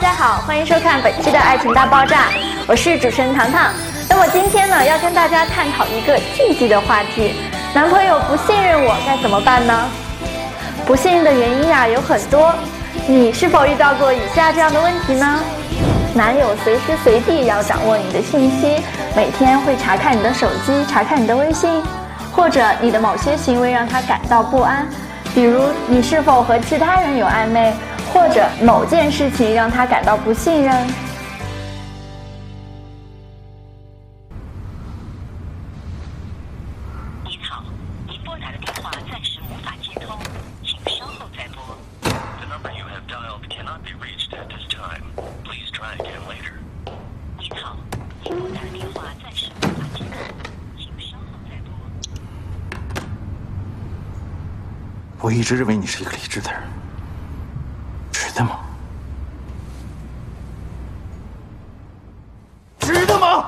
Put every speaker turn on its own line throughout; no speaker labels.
大家好，欢迎收看本期的《爱情大爆炸》，我是主持人糖糖。那么今天呢，要跟大家探讨一个禁忌的话题：男朋友不信任我该怎么办呢？不信任的原因呀有很多，你是否遇到过以下这样的问题呢？男友随时随地要掌握你的信息，每天会查看你的手机，查看你的微信，或者你的某些行为让他感到不安，比如你是否和其他人有暧昧。或者某件事情让他感到不信任。
您好，您拨打的电话暂时无法接通，请稍后再拨。
The number you have dialed cannot be reached at this time. Please try again later.
您好，您拨打的电话暂时无法接通，请稍后再拨。
我一直认为你是一个理智的人，值得吗？值得吗？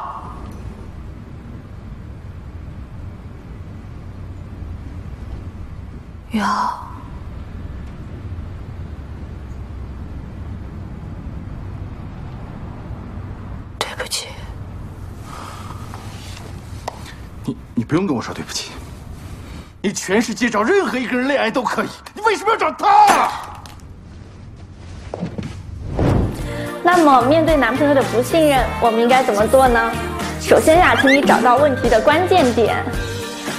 雨浩，对不起，
你你不用跟我说对不起。你全世界找任何一个人恋爱都可以，你为什么要找他？
那么面对男朋友的不信任，我们应该怎么做呢？首先呀，请你找到问题的关键点。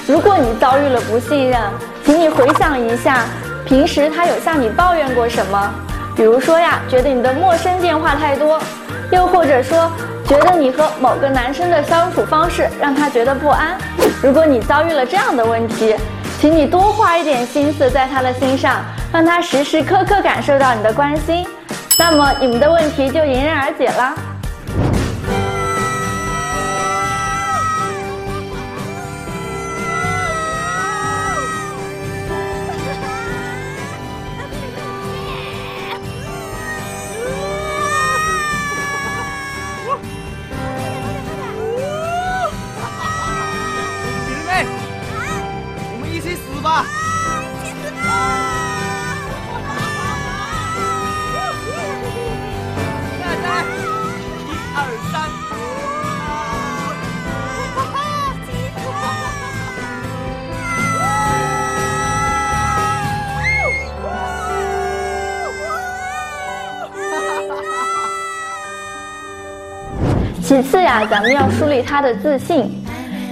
如果你遭遇了不信任，请你回想一下，平时他有向你抱怨过什么？比如说呀，觉得你的陌生电话太多，又或者说觉得你和某个男生的相处方式让他觉得不安。如果你遭遇了这样的问题，请你多花一点心思在他的心上，让他时时刻刻感受到你的关心，那么你们的问题就迎刃而解啦。其次呀，咱们要树立他的自信。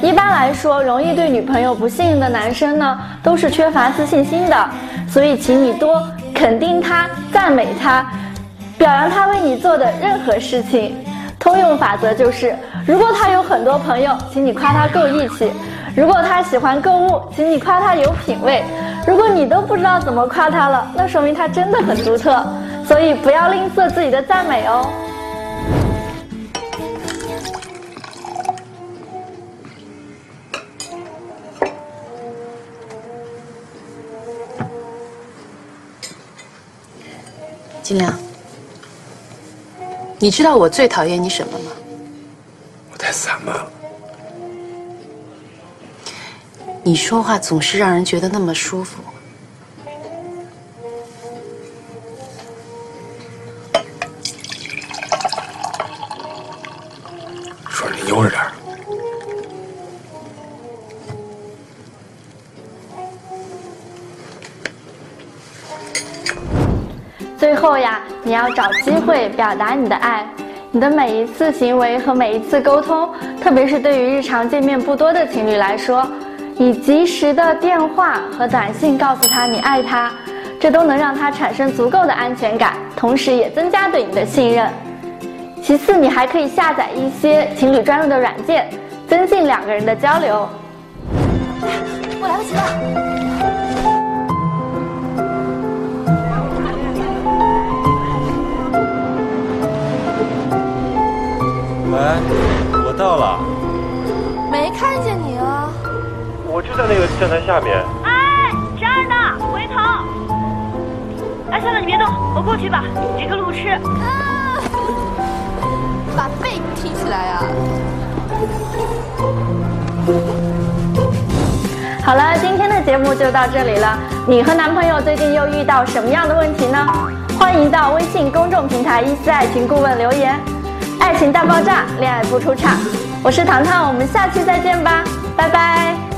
一般来说，容易对女朋友不信任的男生呢，都是缺乏自信心的。所以，请你多肯定他、赞美他，表扬他为你做的任何事情。通用法则就是：如果他有很多朋友，请你夸他够义气；如果他喜欢购物，请你夸他有品味；如果你都不知道怎么夸他了，那说明他真的很独特。所以，不要吝啬自己的赞美哦。
金良，你知道我最讨厌你什么吗？
我太散漫了。
你说话总是让人觉得那么舒服。
说你悠着点
最后呀，你要找机会表达你的爱。你的每一次行为和每一次沟通，特别是对于日常见面不多的情侣来说，以及时的电话和短信告诉他你爱他，这都能让他产生足够的安全感，同时也增加对你的信任。其次，你还可以下载一些情侣专用的软件，增进两个人的交流。
我来不及了。
那个站台下面。
哎，这儿呢，回头。哎，算了，你别动，我过去吧。这个路痴。把背挺起来啊！
好了，今天的节目就到这里了。你和男朋友最近又遇到什么样的问题呢？欢迎到微信公众平台“一思爱情顾问”留言。爱情大爆炸，恋爱不出岔。我是糖糖，我们下期再见吧，拜拜。